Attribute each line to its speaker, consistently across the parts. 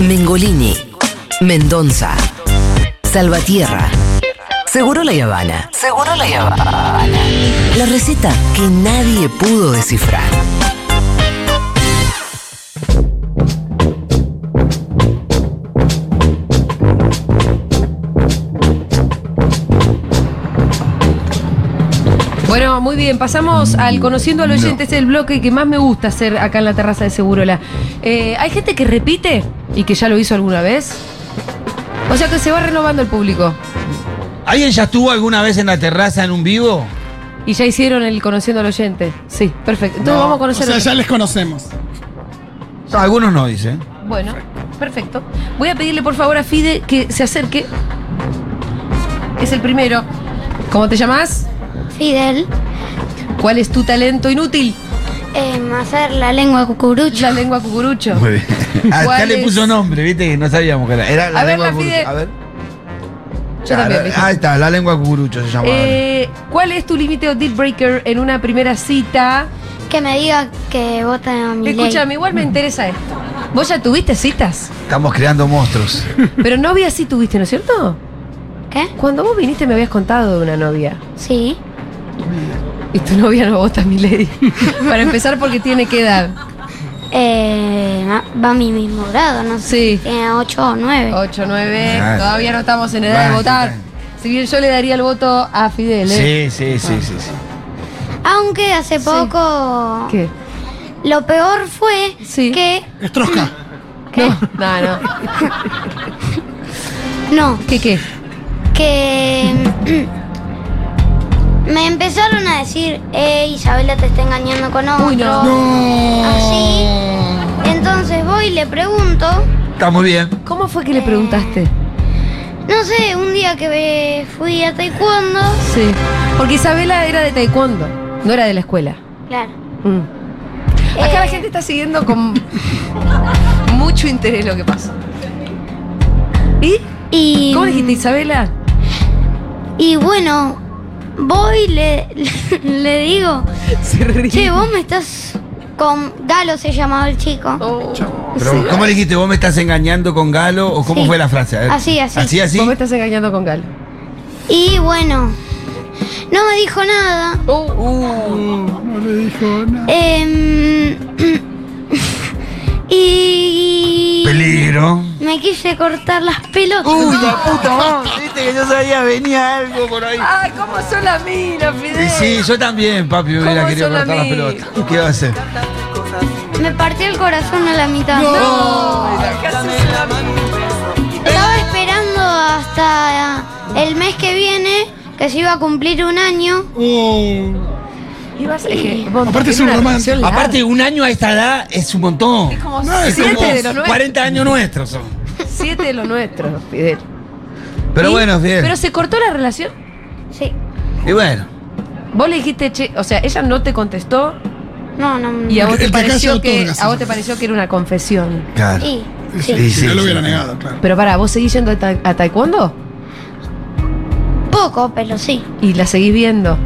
Speaker 1: Mengolini, Mendonza, Salvatierra, Seguro la Habana. Seguro la Habana. La receta que nadie pudo descifrar.
Speaker 2: Bueno, muy bien, pasamos al conociendo al oyente, es el bloque que más me gusta hacer acá en la terraza de Segurola. Eh, ¿Hay gente que repite y que ya lo hizo alguna vez? O sea que se va renovando el público.
Speaker 3: ¿Alguien ya estuvo alguna vez en la terraza en un vivo?
Speaker 2: Y ya hicieron el conociendo al oyente. Sí, perfecto. Entonces
Speaker 4: No,
Speaker 2: vamos a
Speaker 4: O
Speaker 2: conocer
Speaker 4: sea,
Speaker 2: al-
Speaker 4: ya les conocemos.
Speaker 3: No, algunos no, dice.
Speaker 2: Bueno, perfecto. Voy a pedirle por favor a Fide que se acerque. Es el primero. ¿Cómo te llamas?
Speaker 5: Fidel,
Speaker 2: ¿Cuál es tu talento inútil?
Speaker 5: Em, hacer la lengua cucurucho.
Speaker 2: La lengua cucurucho.
Speaker 3: Muy bien. Ah,
Speaker 2: ¿Cuál
Speaker 3: ya le puso nombre, viste que no sabíamos que era. Era la
Speaker 2: A ver,
Speaker 3: lengua
Speaker 2: la
Speaker 3: cucurucho. A ver.
Speaker 2: Yo
Speaker 3: Ya,
Speaker 2: también,
Speaker 3: ahí está, la lengua cucurucho se llama.
Speaker 2: Eh, ¿Cuál es tu límite o deal breaker en una primera cita?
Speaker 5: Que me diga que voten a mi
Speaker 2: Escúchame, igual me interesa esto. Vos ya tuviste citas,
Speaker 3: Estamos creando monstruos.
Speaker 2: pero novia sí tuviste, ¿no es cierto?
Speaker 5: ¿Qué?
Speaker 2: Cuando vos viniste me habías contado de una novia.
Speaker 5: Sí.
Speaker 2: Y tu novia no vota mi lady. Para empezar, porque tiene que edad.
Speaker 5: Eh, va- a mi mismo grado, no sé.
Speaker 2: Sí.
Speaker 5: Tiene 8 o 9.
Speaker 2: 8, 9.
Speaker 3: Ah,
Speaker 2: Todavía no estamos en edad de votar. Si bien yo le daría el voto a Fidel, ¿eh?
Speaker 3: Sí, sí, sí, sí, sí.
Speaker 5: Aunque hace poco.
Speaker 2: ¿Qué?
Speaker 5: Lo peor fue
Speaker 2: Sí.
Speaker 5: que.
Speaker 4: Estrosca.
Speaker 2: ¿Qué? No, no.
Speaker 5: No,
Speaker 2: ¿Qué qué?
Speaker 5: que. Me empezaron a decir, eh, Isabela te está engañando con otro.
Speaker 2: Uy, no.
Speaker 4: No.
Speaker 5: Así. Entonces voy y le pregunto.
Speaker 3: Está muy bien.
Speaker 2: ¿Cómo fue que le preguntaste?
Speaker 5: No sé, un día que me fui a taekwondo.
Speaker 2: Sí. Porque Isabela era de taekwondo, no era de la escuela.
Speaker 5: Claro.
Speaker 2: Mm. Acá
Speaker 5: Eh.
Speaker 2: la gente está siguiendo con mucho interés lo que pasa. ¿Y?
Speaker 5: Y.
Speaker 2: ¿Cómo le dijiste, Isabela?
Speaker 5: Y bueno, voy y le, le digo,
Speaker 2: Se ríe.
Speaker 5: che, vos me estás con Galo se llamaba el chico.
Speaker 2: Oh,
Speaker 3: Pero,
Speaker 2: sí.
Speaker 3: ¿cómo le dijiste? ¿Vos me estás engañando con Galo? ¿O cómo
Speaker 5: Sí.
Speaker 3: fue la frase?
Speaker 5: Así, así.
Speaker 3: Así, así.
Speaker 2: Vos me estás engañando con Galo.
Speaker 5: Y bueno, no me dijo nada.
Speaker 4: No, no le dijo nada.
Speaker 5: Em, y
Speaker 3: Peligro.
Speaker 5: Me quise cortar las pelotas.
Speaker 3: Uy, la puta madre. Viste que yo sabía, venía algo por ahí.
Speaker 2: Ay, ¿cómo son las minas, Fidel?
Speaker 3: Y sí, yo también, papi, hubiera
Speaker 2: ¿Cómo
Speaker 3: querido cortar las pelotas. ¿Qué va a hacer?
Speaker 5: Me partió el corazón a la mitad. Estaba esperando hasta el mes que viene, que se iba a cumplir un año.
Speaker 4: Oh.
Speaker 2: Ibas- es que, vos
Speaker 4: Aparte es
Speaker 2: tenés
Speaker 4: un
Speaker 2: una
Speaker 4: romance.
Speaker 2: relación larga.
Speaker 3: Aparte, un año a esta edad es un montón.
Speaker 2: Es como
Speaker 4: No, es
Speaker 2: siete
Speaker 4: como
Speaker 2: de los nuestros.
Speaker 3: 40 años nuestros son.
Speaker 2: Siete de los nuestros, Fidel.
Speaker 3: Pero
Speaker 2: ¿Y?
Speaker 3: bueno, bien.
Speaker 2: Pero se cortó la relación.
Speaker 5: Sí.
Speaker 3: Y bueno.
Speaker 2: Vos le dijiste, che, o sea, ella no te contestó
Speaker 5: No, no.
Speaker 2: y a vos te pareció que
Speaker 4: otorga, sí,
Speaker 2: a vos te pareció que era una confesión.
Speaker 3: Claro.
Speaker 5: Sí.
Speaker 4: Sí,
Speaker 5: Sí.
Speaker 3: Sí,
Speaker 4: si
Speaker 3: sí,
Speaker 4: no lo hubiera
Speaker 3: sí.
Speaker 4: negado, claro.
Speaker 2: Pero para, ¿vos seguís yendo a, ta- a taekwondo?
Speaker 5: Poco, pero sí.
Speaker 2: Y la seguís viendo.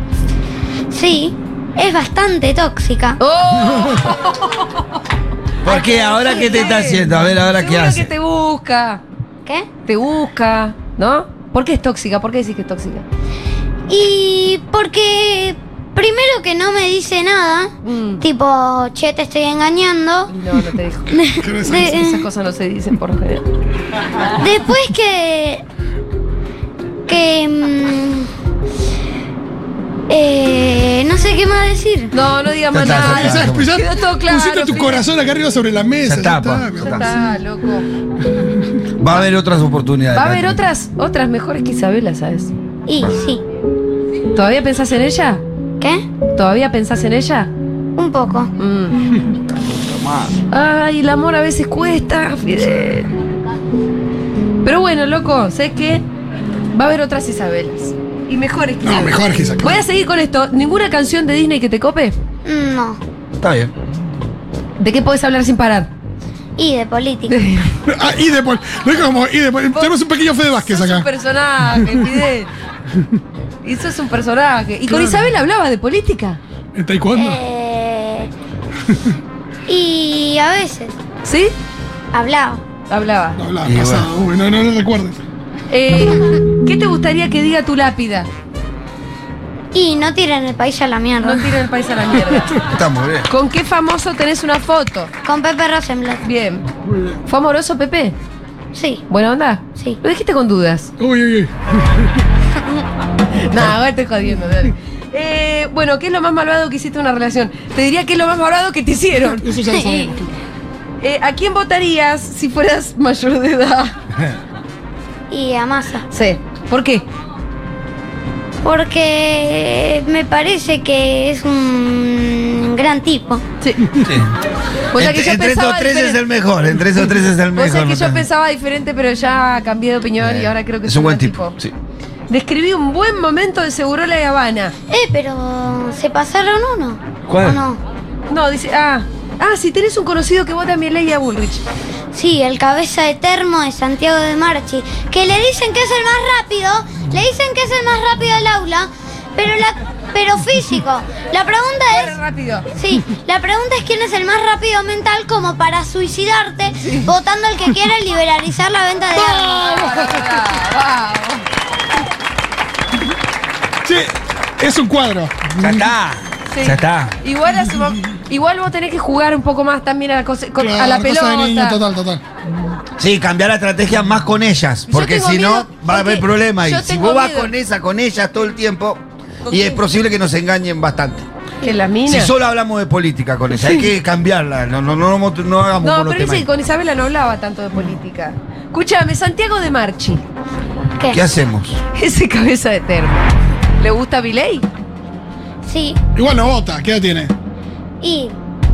Speaker 5: Sí. Es bastante tóxica.
Speaker 2: ¡Oh!
Speaker 3: ¿Por qué? ¿Ahora qué te está haciendo? A ver, ¿ahora qué
Speaker 2: Seguro
Speaker 3: hace?
Speaker 2: que te busca.
Speaker 5: ¿Qué?
Speaker 2: Te busca, ¿no? ¿Por qué es tóxica? ¿Por qué decís que es tóxica?
Speaker 5: Y porque primero que no me dice nada,
Speaker 2: Mm.
Speaker 5: tipo, che, te estoy engañando.
Speaker 2: No, no te dijo.
Speaker 5: De-
Speaker 2: Esas cosas no se dicen por lo general.
Speaker 5: Después que. que. mm, eh, no sé qué más decir.
Speaker 2: No, no digas más
Speaker 3: ya
Speaker 2: nada.
Speaker 3: está.
Speaker 4: Ya, ya
Speaker 2: Quedó todo claro.
Speaker 4: pusiste tu
Speaker 2: Fidel.
Speaker 4: corazón acá arriba sobre la mesa.
Speaker 3: Ya está, pa.
Speaker 2: Ya está, loco.
Speaker 3: Va a haber otras oportunidades.
Speaker 2: Va a haber otras, otras mejores que Isabela, ¿sabes?
Speaker 5: Y sí.
Speaker 2: ¿Todavía pensás en ella?
Speaker 5: ¿Qué?
Speaker 2: ¿Todavía pensás en ella?
Speaker 5: Un poco.
Speaker 2: Mm. Ay, el amor a veces cuesta, Fidel. Pero bueno, loco, sé que va a haber otras Isabelas. Y mejores que
Speaker 4: No,
Speaker 2: Isabela.
Speaker 4: mejor que esa.
Speaker 2: Voy a seguir con esto. ¿Ninguna canción de Disney que te cope?
Speaker 5: No.
Speaker 3: Está bien.
Speaker 2: ¿De qué podés hablar sin parar?
Speaker 5: Y de política.
Speaker 4: Ah, y de. Lo dijo como y de. Tenemos un pequeño Fede Vázquez
Speaker 2: Sos un
Speaker 4: acá.
Speaker 2: personaje, Fidel. Y sos un personaje. ¿Y con
Speaker 4: Claro.
Speaker 2: Isabel hablaba de política?
Speaker 4: ¿En taekwondo?
Speaker 5: Eh, y a veces
Speaker 2: ¿Sí?
Speaker 5: hablaba.
Speaker 2: Hablaba.
Speaker 4: No, pasado. Uy, no, no lo recuerdo.
Speaker 2: Eh, ¿Qué te gustaría que diga tu lápida?
Speaker 5: Y no tiren el país a la mierda.
Speaker 2: No tira el país a la mierda.
Speaker 3: Está muy bien.
Speaker 2: ¿Con qué famoso tenés una foto?
Speaker 5: Con Pepe Rosenblatt.
Speaker 2: Bien. ¿Fue amoroso, Pepe?
Speaker 5: Sí,
Speaker 2: ¿Buena onda?
Speaker 5: sí.
Speaker 2: Lo dijiste con dudas.
Speaker 4: Uy, uy, uy.
Speaker 2: No, ahora estoy jodiendo. dale. Eh, bueno, ¿qué es lo más malvado que hiciste en una relación? Te diría que es lo más malvado que te hicieron.
Speaker 4: Eso ya lo sabemos.
Speaker 2: Eh, ¿A quién votarías si fueras mayor de edad?
Speaker 5: Y a Massa.
Speaker 2: Sí. ¿Por qué?
Speaker 5: Porque me parece que es un gran tipo.
Speaker 2: Sí.
Speaker 3: Sí.
Speaker 2: O sea que
Speaker 3: entre
Speaker 2: yo
Speaker 3: entre
Speaker 2: pensaba
Speaker 3: esos tres es el mejor. Entre esos tres es el mejor.
Speaker 2: sabés que
Speaker 3: no
Speaker 2: yo pensaba diferente, pero ya cambié de opinión y ahora creo que
Speaker 3: es un buen tipo. Sí.
Speaker 2: Describí un buen momento de Segurola y Habana.
Speaker 5: Eh, pero ¿se pasaron uno?
Speaker 3: ¿Cuál?
Speaker 5: ¿O no?
Speaker 2: No, dice, ah, ah, si tenés un conocido que vota a Milei y a Bullrich.
Speaker 5: Sí, el cabeza de termo de Santiago de Marchi, que le dicen que es el más rápido, le dicen que es el más rápido del aula, pero la pero físico. La pregunta
Speaker 2: Corre
Speaker 5: es
Speaker 2: rápido.
Speaker 5: Sí, la pregunta es quién es el más rápido mental como para suicidarte votando el que quiere liberalizar la venta de armas.
Speaker 4: Sí, es un cuadro.
Speaker 3: Ya está.
Speaker 2: Sí.
Speaker 3: Ya está.
Speaker 2: Igual, a su mam- igual vos tenés que jugar un poco más también a la, cosa- con- a la pelota.
Speaker 4: cosa de niño, total, total.
Speaker 3: Sí, cambiar la estrategia más con ellas. Porque si no, va a haber
Speaker 2: yo
Speaker 3: Y si vos vas
Speaker 2: miedo.
Speaker 3: con esa, con ellas todo el tiempo,
Speaker 2: ¿Con
Speaker 3: y es posible que nos engañen bastante.
Speaker 2: Que las
Speaker 3: Si
Speaker 2: minas.
Speaker 3: solo hablamos de política con ella, hay que cambiarla. No, no, no, no, no hagamos
Speaker 2: No, pero dice
Speaker 3: temas.
Speaker 2: que con Isabela no hablaba tanto de política. Escúchame, Santiago de Marchi,
Speaker 5: ¿Qué?
Speaker 3: ¿Qué hacemos?
Speaker 2: ese cabeza de termo. ¿Le gusta Milei?
Speaker 5: Sí,
Speaker 4: Igual no vota, ¿qué edad tiene?
Speaker 5: Y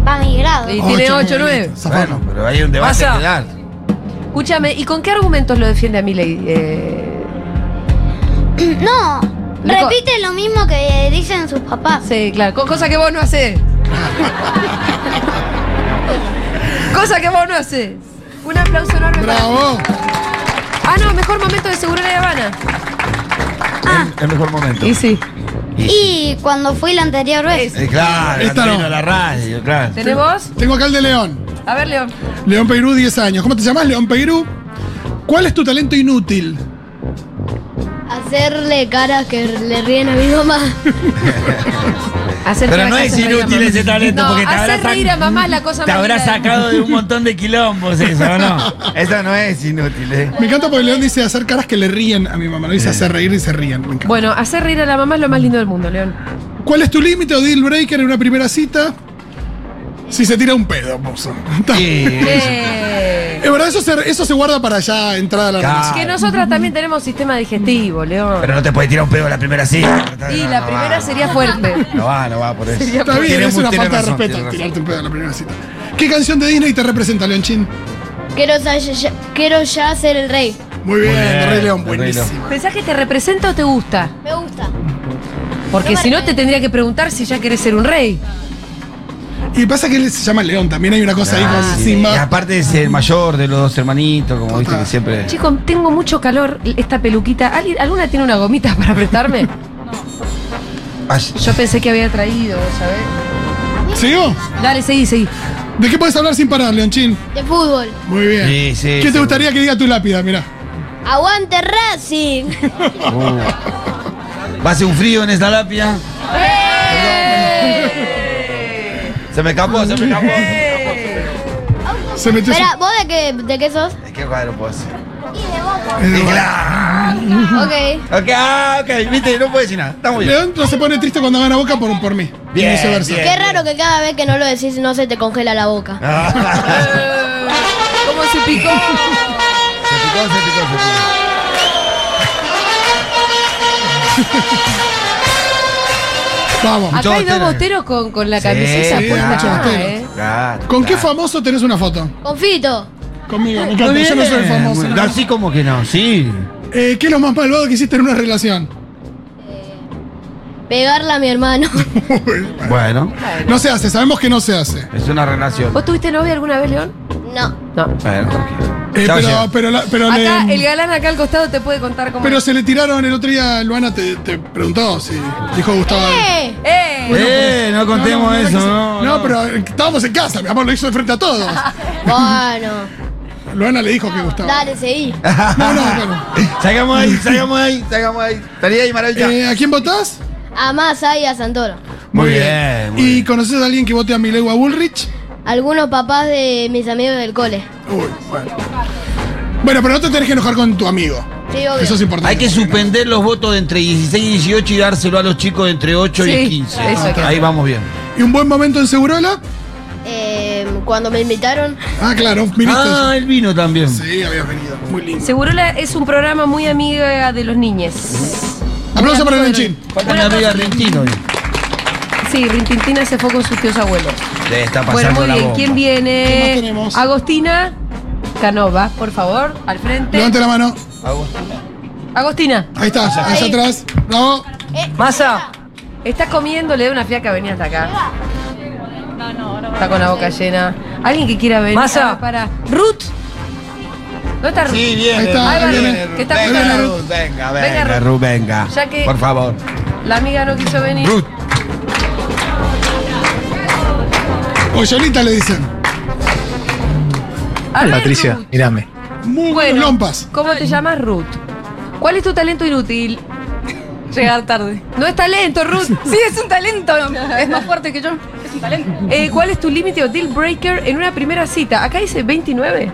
Speaker 5: va a mi grado.
Speaker 2: Y tiene
Speaker 4: Ocho,
Speaker 2: 8 9.
Speaker 4: listo, zafado.
Speaker 3: Bueno, pero hay un debate
Speaker 2: Pasa.
Speaker 3: dar.
Speaker 2: Escúchame, ¿y con qué argumentos lo defiende a Milei? Eh,
Speaker 5: No, repite lo mismo que dicen sus papás.
Speaker 2: sí, claro, co- cosa que vos no haces. cosa que vos no haces. Un aplauso enorme para-
Speaker 4: Bravo.
Speaker 2: Ah, no, mejor momento de Seguridad de Habana.
Speaker 3: El, el mejor momento.
Speaker 2: Y sí.
Speaker 5: Y cuando fui la anterior vez.
Speaker 3: Eh, claro,
Speaker 4: Esta no.
Speaker 3: la radio, claro.
Speaker 2: ¿Tenés vos?
Speaker 4: Tengo acá el de León.
Speaker 2: A ver, León.
Speaker 4: León Peirú, 10 años. ¿Cómo te llamas, León Peirú? ¿Cuál es tu talento inútil?
Speaker 6: Hacerle caras que le ríen a mi mamá.
Speaker 2: Hacer
Speaker 3: Pero no es inútil
Speaker 2: reír a
Speaker 3: ese talento,
Speaker 2: No,
Speaker 3: porque te habrá
Speaker 2: reír a mamá es la cosa
Speaker 3: Te habrá sacado de un montón de quilombos eso, ¿o no? Eso no es inútil, ¿eh?
Speaker 4: Me encanta porque León dice hacer caras que le ríen a mi mamá. No dice hacer reír y se ríen. Me.
Speaker 2: Bueno, hacer reír a la mamá es lo más lindo del mundo, León.
Speaker 4: ¿Cuál es tu límite o deal breaker en una primera cita? Si se tira un pedo, mozo. Está.
Speaker 3: Sí.
Speaker 4: Es verdad, eso se, eso se guarda para ya entrada a la
Speaker 3: Claro.
Speaker 4: relación.
Speaker 2: que nosotras también tenemos sistema digestivo, León.
Speaker 3: Pero no te puedes tirar un pedo la primera cita.
Speaker 2: y
Speaker 3: No,
Speaker 2: la
Speaker 3: no
Speaker 2: primera
Speaker 3: va.
Speaker 2: sería fuerte.
Speaker 3: No va, no va por eso.
Speaker 2: Sería
Speaker 4: Está bien,
Speaker 3: Tiene
Speaker 4: es
Speaker 3: mu-
Speaker 4: una
Speaker 3: tiene
Speaker 4: falta de respeto
Speaker 3: razón.
Speaker 4: tirarte un pedo en la primera cita. ¿Qué canción de Disney te representa, Leonchín?
Speaker 6: Quiero, sa- ya, quiero ya ser el rey.
Speaker 4: Muy bien,
Speaker 3: Muy bien,
Speaker 4: de Rey León,
Speaker 3: Rey
Speaker 4: buenísimo.
Speaker 2: ¿Pensás que te representa o te gusta?
Speaker 6: Me gusta.
Speaker 2: Porque si no te tendría que preguntar si ya querés ser un rey.
Speaker 4: Y pasa que él se llama León, también hay una cosa ahí
Speaker 3: Ah,
Speaker 4: con
Speaker 3: sí.
Speaker 4: Simba.
Speaker 3: Y aparte es el mayor de los dos hermanitos, como viste que siempre.
Speaker 2: Chicos, tengo mucho calor, esta peluquita. ¿Alguien- ¿Alguna tiene una gomita para prestarme?
Speaker 3: Ay,
Speaker 2: Yo pensé que había traído, ¿sabes?
Speaker 4: ¿Sigo?
Speaker 2: Dale, seguí, seguí.
Speaker 4: ¿De qué puedes hablar sin parar, Leonchín?
Speaker 6: De fútbol.
Speaker 4: Muy bien.
Speaker 3: Sí, sí,
Speaker 4: ¿Qué te
Speaker 3: seguro.
Speaker 4: gustaría que diga tu lápida? Mirá.
Speaker 6: Aguante Racing.
Speaker 3: Uh. ¿Va a ser un frío en esta lápida? Se me escapó, se me escapó.
Speaker 4: Se metió.
Speaker 6: Espera, ¿vos de qué, de qué sos?
Speaker 3: Es que cuadro puedo
Speaker 4: Eh,
Speaker 3: Y claro.
Speaker 6: Ok.
Speaker 3: Ok, ah, ok, viste, no puedo decir nada. Está muy bien.
Speaker 4: León no se pone triste cuando gana boca por, por mí.
Speaker 3: Bien,
Speaker 4: y viceversa.
Speaker 3: bien.
Speaker 6: Qué raro que cada vez que no lo decís no se te congela la boca.
Speaker 3: Ah.
Speaker 2: ¿Cómo se picó?
Speaker 3: Se picó, se picó, se picó.
Speaker 4: Vamos.
Speaker 2: Acá hay dos
Speaker 3: bostero.
Speaker 2: boteros con, con la camiseta
Speaker 4: sí,
Speaker 2: puesta. Ah. ¿eh?
Speaker 3: Claro,
Speaker 4: ¿Con qué
Speaker 3: claro.
Speaker 4: famoso tenés una foto?
Speaker 6: Confito.
Speaker 4: Conmigo, me
Speaker 3: Muy
Speaker 4: encanta. Yo no soy
Speaker 3: bien,
Speaker 4: famoso.
Speaker 3: Así como que no, sí.
Speaker 4: Eh, ¿Qué es lo más malvado que hiciste en una relación?
Speaker 6: Pegarla a mi hermano.
Speaker 3: Bueno,
Speaker 4: No se hace, sabemos que no se hace.
Speaker 3: es una relación.
Speaker 2: ¿Vos tuviste novia alguna vez, León?
Speaker 6: No.
Speaker 2: No.
Speaker 3: Bueno, tranquilo.
Speaker 4: Eh, pero,
Speaker 3: llegar.
Speaker 4: pero, la- pero, le-
Speaker 2: Acá, el galán acá al costado te puede contar cómo.
Speaker 4: pero se le tiraron el otro día, Luana te, te preguntó si dijo Gustavo.
Speaker 6: ¡Eh!
Speaker 2: ¡Eh!
Speaker 3: Eh, no contemos
Speaker 4: no,
Speaker 3: eso, no.
Speaker 4: No, pero eh, estábamos en casa, mi amor, lo hizo de frente a todos.
Speaker 6: Bueno.
Speaker 4: Luana le dijo que gustaba.
Speaker 6: Dale, seguí.
Speaker 4: No, no, bueno.
Speaker 3: Salgamos ahí, salgamos ahí, salgamos ahí. Estaría ahí, maravilla.
Speaker 4: Eh, ¿A quién votás?
Speaker 6: A Massa y a Santoro.
Speaker 3: muy bien. muy
Speaker 4: ¿Y
Speaker 3: bien.
Speaker 4: conoces a alguien que vote a Milei o a Bullrich?
Speaker 6: Algunos papás de mis amigos del cole.
Speaker 4: Uy, bueno. Bueno, pero no te tenés que enojar con tu amigo.
Speaker 6: Sí, obvio.
Speaker 4: Eso es importante.
Speaker 3: Hay que suspender los votos de entre 16 y 18 y dárselo a los chicos de entre 8
Speaker 2: Sí,
Speaker 3: y 15.
Speaker 2: eso que
Speaker 3: ahí vamos bien.
Speaker 4: ¿Y un buen momento en Segurola?
Speaker 6: Eh, cuando me invitaron,
Speaker 4: Ah, claro, viniste.
Speaker 3: Ah, el vino también.
Speaker 4: Sí, habías venido. Muy lindo.
Speaker 2: Segurola es un programa muy amiga de los niños.
Speaker 4: Aplauso para
Speaker 2: Muy los-
Speaker 3: Falta mi amiga. Argentino.
Speaker 2: Sí, Rintintina se fue con sus tíos abuelos.
Speaker 3: Le está
Speaker 2: Bueno,
Speaker 3: pasando
Speaker 2: muy
Speaker 3: la
Speaker 2: bien.
Speaker 3: bomba.
Speaker 2: ¿Quién
Speaker 4: ¿Qué más
Speaker 2: viene?
Speaker 4: tenemos?
Speaker 2: Agostina Canova, por favor, al frente.
Speaker 4: Levante la mano.
Speaker 2: Agostina,
Speaker 4: Ahí está, allá atrás. Bravo.
Speaker 2: masa. Está comiendo, le da una fiaca, venía hasta acá. Está con la boca llena. ¿Alguien que quiera venir?
Speaker 7: Masa.
Speaker 2: Ah, Para. Ruth. ¿Dónde está Ruth?
Speaker 3: Sí, viene.
Speaker 4: Ahí está,
Speaker 2: ahí
Speaker 3: viene,
Speaker 2: viene.
Speaker 3: Ruth.
Speaker 2: Que está
Speaker 3: venga. Ruth, venga,
Speaker 2: Venga,
Speaker 3: venga,
Speaker 2: Ruth.
Speaker 3: Ruth, venga.
Speaker 2: Ya que-
Speaker 3: Por favor.
Speaker 2: La amiga no quiso venir.
Speaker 3: Ruth.
Speaker 4: O Yolita le dicen.
Speaker 2: A ver,
Speaker 8: Patricia,
Speaker 2: Ruth.
Speaker 8: mírame.
Speaker 4: Muy
Speaker 2: Bueno,
Speaker 4: lompas.
Speaker 2: ¿cómo te llamas Ruth? ¿Cuál es tu talento inútil?
Speaker 7: Llegar tarde.
Speaker 2: No es talento, Ruth.
Speaker 7: Sí, es un talento. Es más fuerte que yo. Es un talento.
Speaker 2: Eh, ¿Cuál es tu límite o deal breaker en una primera cita? Acá dice 29.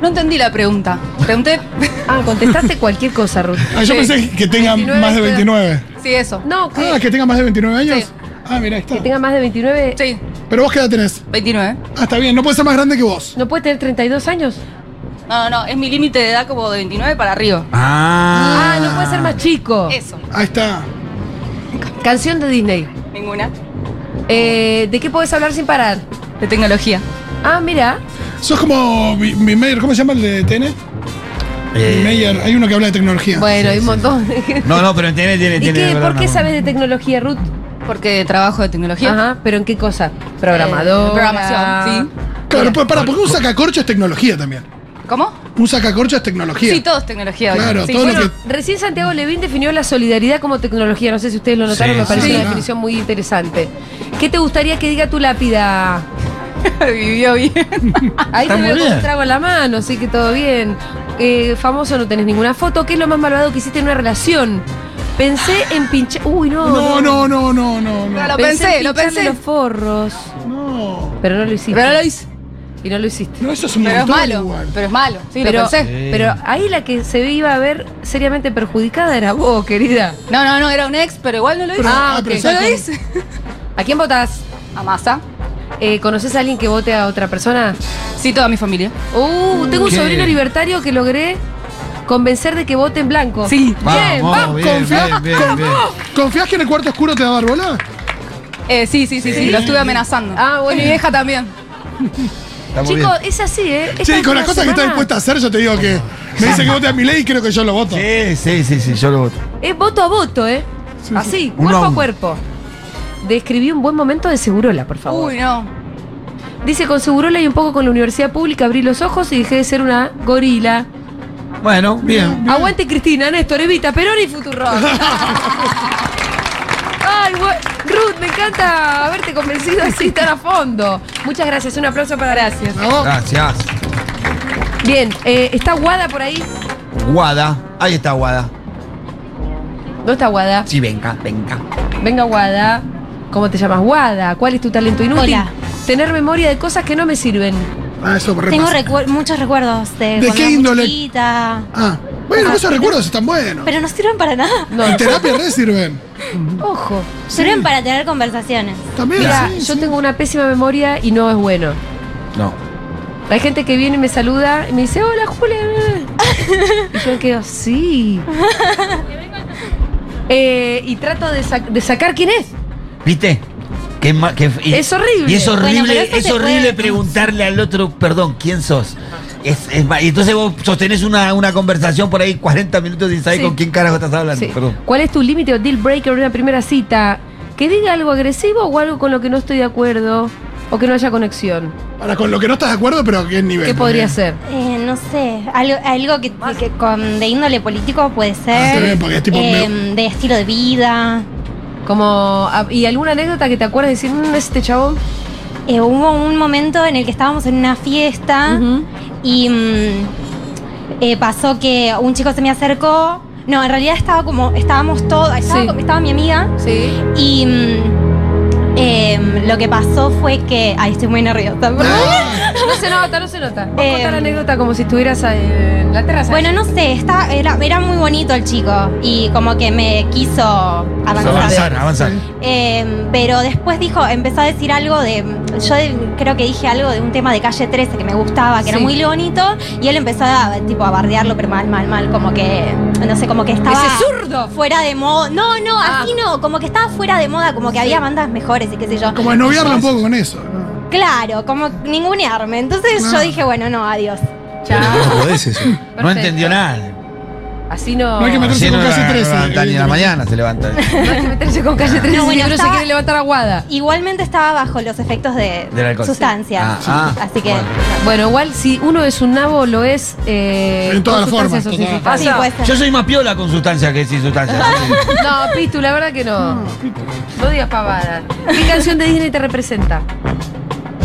Speaker 7: No entendí la pregunta. Pregunté.
Speaker 2: Ah, contestaste cualquier cosa, Ruth.
Speaker 4: Ah, yo
Speaker 7: Sí.
Speaker 4: pensé que tenga
Speaker 2: 29
Speaker 4: más de 29.
Speaker 7: Sí, eso.
Speaker 2: No, que,
Speaker 4: Ah, que tenga más de 29 años.
Speaker 7: Sí.
Speaker 4: Ah, mira, ahí está.
Speaker 2: que tenga más de 29.
Speaker 7: Sí,
Speaker 4: Pero vos qué edad tenés.
Speaker 7: 29.
Speaker 4: Ah, está bien, no puede ser más grande que vos.
Speaker 2: ¿No puede tener 32 años?
Speaker 7: No, no, no. Es mi límite de edad como de 29 para arriba.
Speaker 3: Ah.
Speaker 2: Ah, no puede ser más chico.
Speaker 7: Eso.
Speaker 4: Ahí está.
Speaker 2: Canción de Disney.
Speaker 7: Ninguna.
Speaker 2: Eh, ¿De qué podés hablar sin parar?
Speaker 7: De tecnología.
Speaker 2: Ah, mira.
Speaker 4: Sos como mi, mi Meyer, ¿cómo se llama el de TN?
Speaker 3: Eh,
Speaker 4: Mi Meyer, hay uno que habla de tecnología.
Speaker 2: Bueno, hay un montón de gente.
Speaker 3: No, no, pero tiene, tiene,
Speaker 2: ¿Y
Speaker 3: tiene.
Speaker 2: qué, por qué sabes de tecnología, Ruth?
Speaker 7: Porque trabajo de tecnología.
Speaker 2: Ajá, pero ¿en qué cosa? Programador.
Speaker 7: Eh, programación,
Speaker 4: Claro, pues para, porque un sacacorcho es tecnología también.
Speaker 7: sí. ¿Cómo?
Speaker 4: Un sacacorcho es tecnología.
Speaker 7: Sí, todo es tecnología. hoy.
Speaker 4: Claro,
Speaker 7: Sí.
Speaker 4: todo lo
Speaker 2: Bueno,
Speaker 4: que.
Speaker 2: recién Santiago Levín definió la solidaridad como tecnología. No sé si ustedes lo notaron,
Speaker 3: Sí,
Speaker 2: me parece
Speaker 4: sí.
Speaker 2: una
Speaker 4: Sí.
Speaker 2: definición muy interesante. ¿Qué te gustaría que diga tu lápida?
Speaker 7: Vivió bien.
Speaker 2: Ahí
Speaker 3: Está
Speaker 2: te
Speaker 3: muy
Speaker 2: veo con
Speaker 3: bien.
Speaker 2: un trago en la mano, así que todo bien. Eh, famoso no tenés ninguna foto. ¿Qué es lo más malvado que hiciste en una relación? Pensé en pinchar. Uy, no.
Speaker 4: No, no, no, no, no, no.
Speaker 7: Lo
Speaker 2: Pensé
Speaker 7: pensé,
Speaker 2: en
Speaker 7: lo pensé.
Speaker 2: los forros.
Speaker 4: No.
Speaker 2: Pero no lo hiciste.
Speaker 7: Pero no lo hice.
Speaker 2: Y no lo hiciste.
Speaker 4: No, eso es un
Speaker 7: Pero es
Speaker 4: montón
Speaker 7: malo.
Speaker 4: igual.
Speaker 7: Pero es malo. Sí,
Speaker 2: pero,
Speaker 7: lo pensé.
Speaker 2: pero ahí la que se iba a ver seriamente perjudicada era vos, querida.
Speaker 7: No, no, no, era un ex, pero igual no lo hice.
Speaker 2: Ah,
Speaker 4: ah, pero
Speaker 2: ok.
Speaker 7: no lo hice.
Speaker 2: ¿A quién votás?
Speaker 7: A masa.
Speaker 2: Eh, ¿Conoces a alguien que vote a otra persona?
Speaker 7: Sí, toda mi familia.
Speaker 2: Uh, tengo un
Speaker 3: ¿Qué?
Speaker 2: sobrino libertario que logré convencer de que vote en blanco.
Speaker 7: Sí.
Speaker 2: Bien,
Speaker 3: Vamos,
Speaker 2: vamos.
Speaker 3: bien,
Speaker 4: confía-
Speaker 3: bien, bien, bien.
Speaker 4: ¿Confías que en el cuarto oscuro te va a dar bola?
Speaker 7: Eh, sí, sí, sí, sí, lo estuve amenazando.
Speaker 2: Ah, bueno.
Speaker 7: Y mi vieja también.
Speaker 3: Está muy
Speaker 2: Chicos, es así, ¿eh? Esta
Speaker 4: Sí, con las cosas que está
Speaker 2: semana
Speaker 4: dispuesta a hacer, yo te digo que me dice que vote a mi ley y creo que yo lo voto.
Speaker 3: Sí, sí, sí, sí, yo lo voto.
Speaker 2: Es voto a voto, ¿eh? Así,
Speaker 3: Un
Speaker 2: cuerpo a cuerpo. Describí un buen momento de Segurola, por favor.
Speaker 7: Uy, no.
Speaker 2: Dice, con Segurola y un poco con la universidad pública abrí los ojos y dejé de ser una gorila.
Speaker 3: Bueno, bien.
Speaker 2: Aguante Cristina, Néstor, Evita, Perón y Futuro. Ay, Ruth, me encanta haberte convencido así tan a fondo. Muchas gracias, un aplauso para gracias.
Speaker 4: ¿No?
Speaker 3: Gracias.
Speaker 2: Bien, eh, ¿está Guada por ahí?
Speaker 3: Guada. Ahí está Guada.
Speaker 2: ¿Dónde está Guada?
Speaker 3: Sí, venga, venga.
Speaker 2: Venga, Guada. ¿Cómo te llamas? Guada. ¿Cuál es tu talento inútil?
Speaker 9: Hola.
Speaker 2: Tener memoria de cosas que no me sirven.
Speaker 4: Ah, eso me
Speaker 9: Tengo muchos recuerdos de,
Speaker 4: ¿De qué índole?
Speaker 9: chiquita.
Speaker 4: Ah, bueno, esos recuerdos están buenos.
Speaker 9: Pero no sirven para nada.
Speaker 2: No,
Speaker 4: En terapia re sirven.
Speaker 2: ojo.
Speaker 9: Sirven para tener conversaciones.
Speaker 4: También.
Speaker 2: Mira,
Speaker 4: sí,
Speaker 2: yo
Speaker 4: sí.
Speaker 2: tengo una pésima memoria y no es bueno.
Speaker 3: No.
Speaker 2: Hay gente que viene y me saluda y me dice, hola Julia. Y yo quedo, sí. Eh, y trato de sacar quién es.
Speaker 3: ¿Viste? Que ma- que- y-
Speaker 2: Es horrible.
Speaker 3: Y es horrible,
Speaker 9: Bueno,
Speaker 3: es horrible
Speaker 9: puede-
Speaker 3: preguntarle al otro, perdón, ¿quién sos? Es, es ma- y entonces vos sostenés una, una conversación por ahí 40 minutos y sabes
Speaker 2: Sí.
Speaker 3: con quién carajo estás hablando.
Speaker 2: Sí.
Speaker 3: Perdón.
Speaker 2: ¿Cuál es tu límite o deal breaker en una primera cita? Que diga algo agresivo o algo con lo que no estoy de acuerdo o que no haya conexión.
Speaker 4: Para con lo que no estás de acuerdo, pero a qué nivel.
Speaker 2: ¿Qué podría ser?
Speaker 9: Eh, no sé, algo, algo que, que con, de índole político puede
Speaker 4: Ah,
Speaker 9: ser.
Speaker 4: bien, porque es tipo.
Speaker 9: eh,
Speaker 4: me-
Speaker 9: de estilo de vida.
Speaker 2: Como, ah, ¿Y alguna anécdota que te acuerdes de decir, "Mm, este chabón?
Speaker 9: Eh, hubo un momento en el que estábamos en una fiesta. Y mm, eh, pasó que un chico se me acercó. No, en realidad estaba como, estábamos todos, estaba,
Speaker 2: Sí.
Speaker 9: estaba mi amiga.
Speaker 2: Sí.
Speaker 9: Y mm, em, lo que pasó fue que. Ay, estoy muy nerviosa, perdón.
Speaker 2: No se nota, no se nota. Vos
Speaker 9: Eh,
Speaker 2: contá la anécdota como si estuvieras en la terraza.
Speaker 9: Bueno, no sé, está, era, era muy bonito el chico y como que me quiso avanzar.
Speaker 3: Avanzar, avanzar.
Speaker 9: Eh, pero después dijo, empezó a decir algo de. Yo creo que dije algo de un tema de calle 13 que me gustaba, que era muy bonito, y él empezó a tipo a bardearlo, pero mal, mal, mal, como que. No sé, como que estaba.
Speaker 2: ¡Ese zurdo!
Speaker 9: Fuera de moda. No, no,
Speaker 2: Ah.
Speaker 9: así no, como que estaba fuera de moda, como que había bandas mejores y qué sé yo.
Speaker 4: Como desnoviarla un poco con eso. ¿no?
Speaker 9: Claro, como ningunearme. Entonces yo
Speaker 4: Ah.
Speaker 9: dije, bueno, no, adiós.
Speaker 2: Chao.
Speaker 8: No podés eso.
Speaker 3: No entendió nada.
Speaker 2: Así no.
Speaker 4: No hay que meterse
Speaker 3: Así
Speaker 4: con
Speaker 3: no
Speaker 4: calle
Speaker 3: la
Speaker 4: 13.
Speaker 3: levanta ni la mañana se levanta.
Speaker 2: No hay que meterse con calle 13
Speaker 9: No, bueno,
Speaker 2: se quiere levantar aguada.
Speaker 9: Igualmente estaba bajo los efectos de
Speaker 3: alcohol.
Speaker 9: sustancias.
Speaker 3: Ah, ah,
Speaker 9: Así que.
Speaker 3: bueno.
Speaker 2: Bueno, igual si uno es un nabo, lo es. Eh,
Speaker 4: En todas las formas.
Speaker 9: Sí.
Speaker 3: Yo soy más piola con sustancia que sin sustancia.
Speaker 2: No, Pitu, la verdad que no. No digas pavadas. ¿Qué canción de Disney te representa?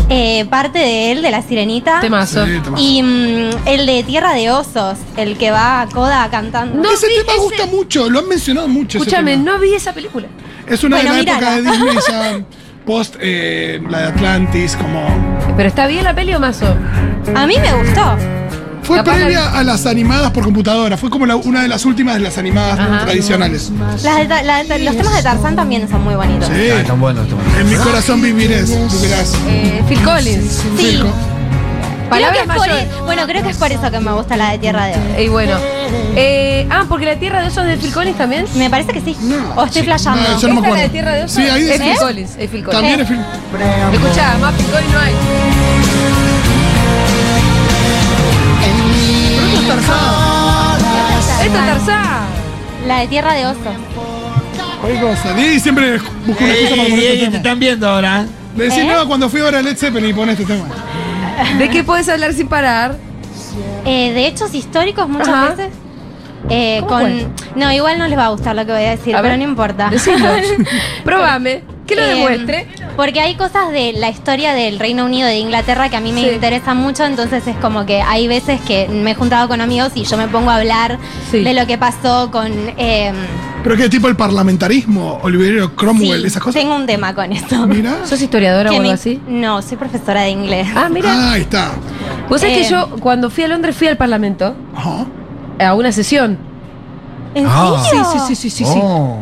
Speaker 9: Eh, parte de él, de la sirenita.
Speaker 2: Temazo.
Speaker 4: Sí, temazo.
Speaker 9: Y mm, el de Tierra de Osos, el que va a Coda cantando.
Speaker 2: No
Speaker 4: ese
Speaker 2: vi
Speaker 4: tema
Speaker 2: ese-
Speaker 4: gusta mucho, lo han mencionado mucho. ese
Speaker 2: Escúchame,
Speaker 4: tema.
Speaker 2: no vi esa película.
Speaker 4: Es una
Speaker 9: Bueno,
Speaker 4: de la época de
Speaker 9: mírala.
Speaker 4: Disney ya post eh, la de Atlantis, como.
Speaker 2: ¿Pero está bien la peli o mazo?
Speaker 9: A mí me gustó.
Speaker 4: Fue
Speaker 2: Capaz
Speaker 4: previa
Speaker 2: la-
Speaker 4: a las animadas por computadora, fue como la- una de las últimas de las animadas
Speaker 2: Ajá.
Speaker 4: tradicionales.
Speaker 9: Las de Ta- la de Ta- los temas de Tarzán también son muy bonitos.
Speaker 4: Sí,
Speaker 3: Ah, están buenos, están buenos.
Speaker 4: en mi corazón vivirás. vivirás.
Speaker 2: Eh, Phil Collins.
Speaker 9: Sí. Creo que
Speaker 2: Palabras
Speaker 9: es por
Speaker 2: mayores.
Speaker 9: e- bueno, creo que es por eso que me gusta la de Tierra de Osos.
Speaker 2: Y bueno. Eh, ah, porque la tierra de osos de Phil Collins también.
Speaker 9: Me parece que sí. O estoy flasheando.
Speaker 4: No, yo no me
Speaker 2: ¿Esta es la
Speaker 4: acuerdo.
Speaker 2: de tierra de osos?
Speaker 4: Sí, ahí
Speaker 2: es
Speaker 4: dice.
Speaker 2: Phil Collins. Es Phil Collins.
Speaker 4: También es Phil.
Speaker 2: Escuchá, más Phil Collins no hay.
Speaker 9: La de Tierra de Osos.
Speaker 4: Cualquier cosa. Y siempre busco una excusa para poner
Speaker 3: ey,
Speaker 4: este
Speaker 3: te
Speaker 4: tema.
Speaker 3: están viendo ahora.
Speaker 4: Le decís,
Speaker 9: ¿Eh?
Speaker 4: no, cuando fui ahora a Led Zeppelin y pone este tema.
Speaker 2: ¿De qué puedes hablar sin parar?
Speaker 9: Eh, de hechos históricos muchas
Speaker 2: Ajá.
Speaker 9: veces. Eh,
Speaker 2: ¿Cómo
Speaker 9: con? No, igual no les va a gustar lo que voy a decir,
Speaker 2: A
Speaker 9: pero
Speaker 2: ver,
Speaker 9: no importa.
Speaker 2: Decilo. Probame. Que lo
Speaker 9: Eh,
Speaker 2: demuestre.
Speaker 9: Porque hay cosas de la historia del Reino Unido de Inglaterra que a mí me
Speaker 2: Sí.
Speaker 9: interesan mucho, entonces es como que hay veces que me he juntado con amigos y yo me pongo a hablar
Speaker 2: Sí.
Speaker 9: de lo que pasó con... eh,
Speaker 4: Pero que tipo el parlamentarismo, Oliverio Cromwell,
Speaker 9: sí,
Speaker 4: esas cosas.
Speaker 9: Tengo un tema con eso.
Speaker 4: Mira.
Speaker 2: ¿Sos historiadora o algo así?
Speaker 9: No, soy profesora de inglés.
Speaker 2: Ah, mira.
Speaker 4: Ah, ahí está.
Speaker 2: Vos sabés que yo, cuando fui a Londres, fui al Parlamento
Speaker 4: Ajá.
Speaker 2: a una sesión.
Speaker 9: ¿En
Speaker 3: Ah.
Speaker 2: Sí,
Speaker 9: serio?
Speaker 2: sí, sí, sí, sí. sí.
Speaker 3: Oh.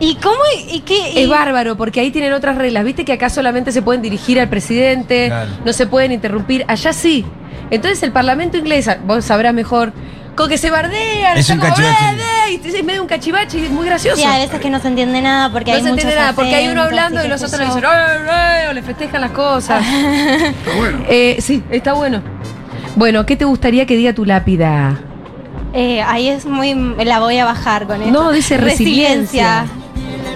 Speaker 9: ¿Y cómo? ¿Y qué?
Speaker 2: Es bárbaro, porque ahí tienen otras reglas. Viste que acá solamente se pueden dirigir al presidente,
Speaker 3: Claro.
Speaker 2: no se pueden interrumpir. Allá sí. Entonces el Parlamento inglés, vos sabrás mejor, con que se bardean,
Speaker 3: Es
Speaker 2: está
Speaker 3: un
Speaker 2: como,
Speaker 3: cachivache.
Speaker 2: Y es medio un cachivache y es muy gracioso.
Speaker 9: Sí, a veces que no se entiende nada porque
Speaker 2: no
Speaker 9: hay
Speaker 2: se entiende nada, porque hay uno hablando y los otros le dicen, o le festejan las cosas.
Speaker 4: Está bueno.
Speaker 2: Eh, sí, está bueno. Bueno, ¿qué te gustaría que diga tu lápida?
Speaker 9: Eh, ahí es muy. La voy a bajar con eso.
Speaker 2: No, dice resiliencia.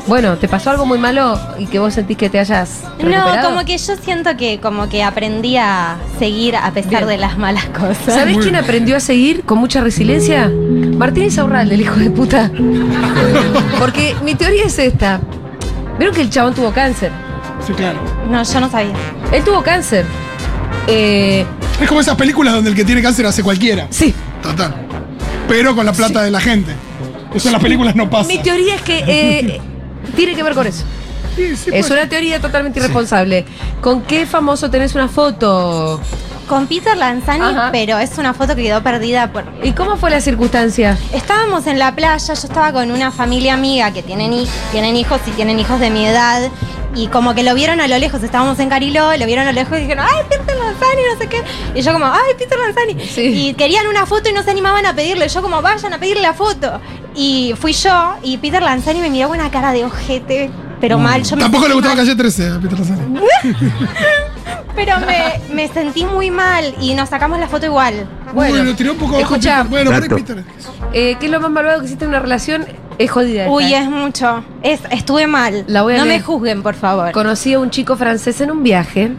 Speaker 2: Bueno, ¿te pasó algo muy malo y que vos sentís que te hayas
Speaker 9: No, como que yo siento que como que aprendí a seguir a pesar
Speaker 2: Bien.
Speaker 9: de las malas cosas.
Speaker 2: ¿Sabés
Speaker 4: Muy
Speaker 2: quién aprendió a seguir con mucha resiliencia? Martínez Aurral, el hijo de puta. Porque mi teoría es esta. Vieron que el chabón tuvo cáncer.
Speaker 4: Sí, claro.
Speaker 9: No, yo no sabía.
Speaker 2: Él tuvo cáncer. Eh,
Speaker 4: Es como esas películas donde el que tiene cáncer hace cualquiera.
Speaker 2: sí.
Speaker 4: Total. Pero con la plata de la gente. Eso en las películas no pasa.
Speaker 2: Mi teoría es que eh, tiene que ver con eso.
Speaker 4: Sí, sí,
Speaker 2: Es
Speaker 4: puede
Speaker 2: una teoría totalmente irresponsable. ¿Con qué famoso tenés una foto?
Speaker 9: Con Peter Lanzani,
Speaker 2: Ajá.
Speaker 9: pero es una foto que quedó perdida por.
Speaker 2: ¿Y cómo fue la circunstancia?
Speaker 9: Estábamos en la playa, yo estaba con una familia amiga que tienen, tienen hijos y tienen hijos de mi edad. Y como que lo vieron a lo lejos, estábamos en Cariló, lo vieron a lo lejos y dijeron, ¡ay, Peter Lanzani! No sé qué. Y yo como, ¡ay, Peter Lanzani!
Speaker 2: Sí.
Speaker 9: Y querían una foto y no se animaban a pedirle. Yo como, vayan a pedirle la foto. Y fui yo y Peter Lanzani me miró con una cara de ojete, pero mal. Yo me
Speaker 4: Tampoco le gustaba
Speaker 9: mal.
Speaker 4: Calle 13 a Peter Lanzani.
Speaker 9: Pero me, me sentí muy mal y nos sacamos la foto igual.
Speaker 2: Bueno,
Speaker 4: Bueno, tiró un poco abajo.
Speaker 2: escuchá.
Speaker 4: Peter. Bueno. Peter.
Speaker 2: Eh, ¿Qué es lo más malvado que hiciste en una relación? Es jodida. esta,
Speaker 9: Uy,
Speaker 2: ¿eh?
Speaker 9: es mucho. Es, estuve mal.
Speaker 2: La voy a
Speaker 9: no
Speaker 2: leer.
Speaker 9: me juzguen, por favor.
Speaker 2: Conocí a un chico francés en un viaje.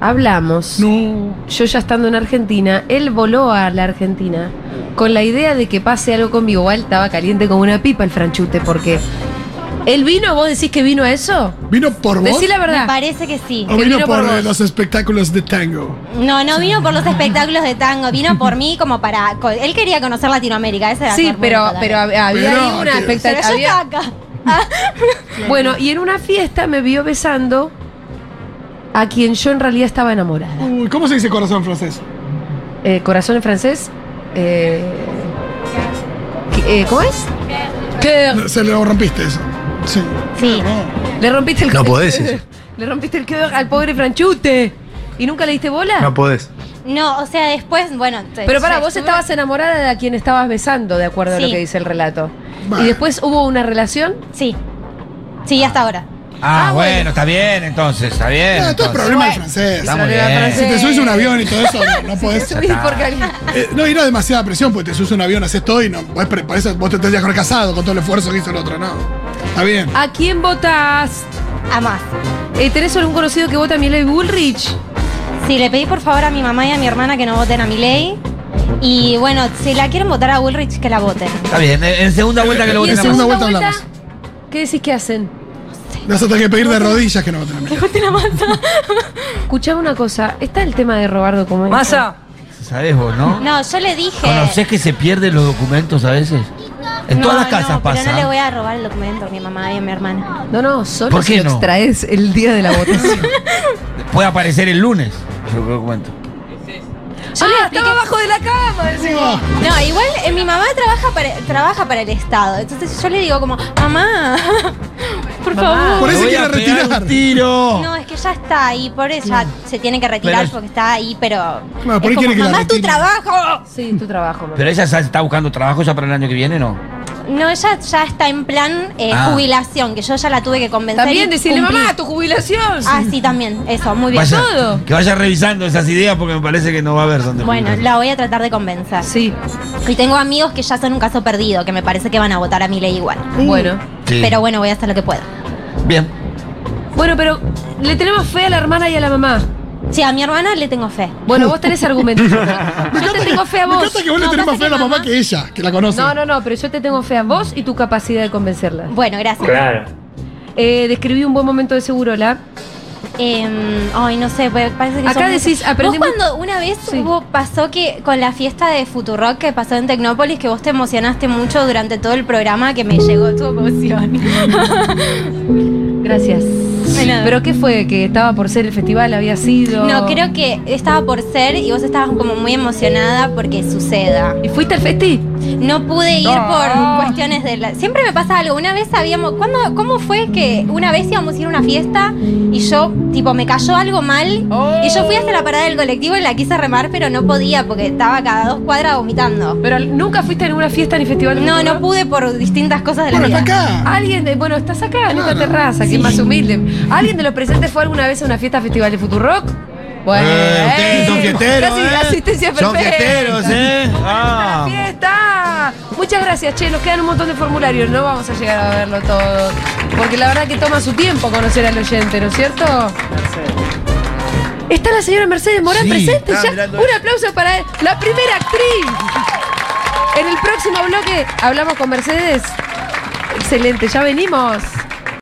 Speaker 2: Hablamos.
Speaker 4: No.
Speaker 2: Yo ya estando en Argentina, él voló a la Argentina con la idea de que pase algo conmigo. Igual estaba caliente como una pipa el franchute porque ¿Él vino? ¿Vos decís que vino a eso?
Speaker 4: ¿Vino por vos?
Speaker 2: Decí la
Speaker 9: Me
Speaker 2: verdad.
Speaker 9: parece que sí.
Speaker 4: ¿O
Speaker 2: que
Speaker 4: vino
Speaker 2: vino
Speaker 4: por,
Speaker 2: por
Speaker 4: eh, los espectáculos de tango?
Speaker 9: No, no vino por los espectáculos de tango, vino por mí como para. Él quería conocer Latinoamérica, ese era
Speaker 2: Sí, pero, pero había
Speaker 4: Pero,
Speaker 2: ahí una
Speaker 4: tío.
Speaker 9: Pero
Speaker 2: expectativa.
Speaker 9: yo
Speaker 2: había-
Speaker 9: estaba acá. Ah,
Speaker 2: Bueno, y en una fiesta me vio besando a quien yo en realidad estaba enamorada.
Speaker 4: Uy, ¿cómo se dice corazón francés?
Speaker 2: Eh, corazón en francés. Eh, ¿qué- eh, ¿Cómo es?
Speaker 4: Se lo rompiste eso. Sí.
Speaker 9: sí.
Speaker 2: Le rompiste el
Speaker 8: No podés eso.
Speaker 2: Le rompiste el cœur al pobre Franchute. ¿Y nunca le diste bola?
Speaker 8: No podés.
Speaker 9: No, o sea, después, bueno. te-
Speaker 2: Pero para, vos
Speaker 9: estuve-
Speaker 2: estabas enamorada de a quien estabas besando, de acuerdo a lo
Speaker 9: Sí.
Speaker 2: que dice el relato.
Speaker 4: Bueno.
Speaker 2: ¿Y después hubo una relación?
Speaker 9: Sí. Sí, hasta ahora.
Speaker 3: Ah,
Speaker 2: Ah,
Speaker 3: bueno,
Speaker 2: bueno.
Speaker 3: está bien, entonces, está bien.
Speaker 4: No, todo es
Speaker 3: entonces.
Speaker 4: problema del francés.
Speaker 3: Está muy bien.
Speaker 4: Si te subes a un avión y todo eso, no, no podés.
Speaker 2: Subí porque alguien-
Speaker 4: Eh, no, y no demasiada presión, porque te subes a un avión, haces todo y no. podés pre- por eso vos te tendrías que haber casado con todo el esfuerzo que hizo el otro, no. Está bien.
Speaker 2: ¿A quién votas?
Speaker 9: A más.
Speaker 2: Eh, ¿Tenés algún conocido que vota a Milei Bullrich?
Speaker 9: Sí, le pedí por favor a mi mamá y a mi hermana que no voten a mi ley. Y bueno, si la quieren votar a Bullrich, que la voten.
Speaker 3: Está bien, en en segunda vuelta que lo
Speaker 2: ¿Y
Speaker 3: voten
Speaker 2: en
Speaker 3: a
Speaker 4: segunda
Speaker 3: Massa.
Speaker 4: vuelta hablamos.
Speaker 2: ¿Qué decís que hacen?
Speaker 4: Vas a tener que pedir de rodillas que no voten a mí.
Speaker 2: Escuchame una cosa, ¿está el tema de robar documentos?
Speaker 7: Masa.
Speaker 3: ¿Sabés vos, no?
Speaker 9: No, yo le dije.
Speaker 3: ¿Conocés que se pierden los documentos a veces? En
Speaker 9: No,
Speaker 3: todas las casas
Speaker 9: no,
Speaker 3: pasa.
Speaker 9: Pero no le voy a robar el documento a mi mamá y a mi hermana.
Speaker 2: No, no, solo
Speaker 3: ¿Por
Speaker 2: si
Speaker 3: qué
Speaker 2: lo
Speaker 3: no?
Speaker 2: extraes el día de la votación.
Speaker 3: Puede aparecer el lunes. Yo documento.
Speaker 2: Yo le estaba abajo de la cama. decimos.
Speaker 9: No, igual eh, mi mamá trabaja para, trabaja para el Estado. Entonces yo le digo como, mamá, por
Speaker 2: Mamá.
Speaker 9: favor.
Speaker 4: Por eso quiere retirar.
Speaker 3: tiro.
Speaker 9: No, es que ya está ahí, por eso ya se tiene que retirar
Speaker 3: Pero-
Speaker 9: porque está ahí, pero.
Speaker 4: Por ahí que la
Speaker 9: mamá, es tu
Speaker 4: retire".
Speaker 9: trabajo.
Speaker 2: Sí, tu trabajo, mamá.
Speaker 3: Pero ella ya está buscando trabajo ya para el año que viene, ¿no?
Speaker 9: No, ella ya está en plan eh,
Speaker 3: Ah.
Speaker 9: jubilación, que yo ya la tuve que convencer.
Speaker 2: También
Speaker 9: y
Speaker 2: decirle,
Speaker 9: cumplí.
Speaker 2: mamá, tu jubilación.
Speaker 9: Ah, sí, también, eso, muy bien.
Speaker 3: Vaya-
Speaker 2: todo.
Speaker 3: Que vaya revisando esas ideas porque me parece que no va a haber donde
Speaker 9: Bueno, la voy a tratar de convencer.
Speaker 2: Sí,
Speaker 9: Y tengo amigos que ya son un caso perdido, que me parece que van a votar a mi ley igual.
Speaker 2: bueno.
Speaker 3: Sí.
Speaker 9: Pero bueno, voy a hacer lo que pueda.
Speaker 3: Bien.
Speaker 2: Bueno, pero le tenemos fe a la hermana y a la mamá.
Speaker 9: Sí, a mi hermana le tengo fe.
Speaker 2: Bueno, vos tenés argumentos.
Speaker 4: Me
Speaker 2: Yo te tengo fe a
Speaker 4: Me
Speaker 2: vos.
Speaker 4: encanta que vos le
Speaker 9: No,
Speaker 4: tenés
Speaker 9: pasa
Speaker 4: más fe a la mamá
Speaker 9: mamá-
Speaker 4: que ella, que la conoce.
Speaker 2: No, no, no, pero yo te tengo fe a vos y tu capacidad de convencerla.
Speaker 9: Bueno, gracias.
Speaker 2: Eh, describí un buen momento de Segurola.
Speaker 9: Eh, ay, no sé, pues, parece que
Speaker 2: Acá
Speaker 9: son
Speaker 2: decís, aprendimos-
Speaker 9: Vos cuando una vez
Speaker 2: Sí.
Speaker 9: hubo, pasó que con la fiesta de Futurock que pasó en Tecnópolis, que vos te emocionaste mucho durante todo el programa, que me llegó tu emoción.
Speaker 2: Gracias. ¿Pero qué fue? ¿Que estaba por ser el festival? ¿Había sido?
Speaker 9: No, creo que estaba por ser y vos estabas como muy emocionada porque suceda.
Speaker 2: ¿Y fuiste al festi?
Speaker 9: No pude ir
Speaker 2: No.
Speaker 9: por cuestiones de la... Siempre me pasa algo. Una vez sabíamos... ¿cuándo, ¿Cómo fue que una vez íbamos a ir a una fiesta y yo, tipo, me cayó algo mal
Speaker 2: Oh.
Speaker 9: y yo fui hasta la parada del colectivo y la quise remar, pero no podía porque estaba cada dos cuadras vomitando.
Speaker 2: ¿Pero nunca fuiste a ninguna fiesta ni festival? de
Speaker 9: No,
Speaker 2: Futuro?
Speaker 9: no pude por distintas cosas de la
Speaker 4: Bueno,
Speaker 9: vida.
Speaker 4: está acá.
Speaker 2: Alguien de, bueno, estás acá en esta terraza, que es más humilde. ¿Alguien de los presentes fue alguna vez a una fiesta festival de Futurock? Bueno,
Speaker 3: Eh, ustedes son fiesteros,
Speaker 2: casi
Speaker 3: ¿eh?
Speaker 2: asistencia
Speaker 3: Son
Speaker 2: perfecta.
Speaker 3: ¿eh?
Speaker 2: ¡Ah! Fiesta! Muchas gracias, che. Nos quedan un montón de formularios. No vamos a llegar a verlo todo. Porque la verdad que toma su tiempo conocer al oyente, ¿no es cierto? Está la señora Mercedes Morán
Speaker 3: Sí,
Speaker 2: presente ya.
Speaker 3: mirando
Speaker 2: Un aplauso para la primera actriz. En el próximo bloque hablamos con Mercedes. Excelente, ya venimos.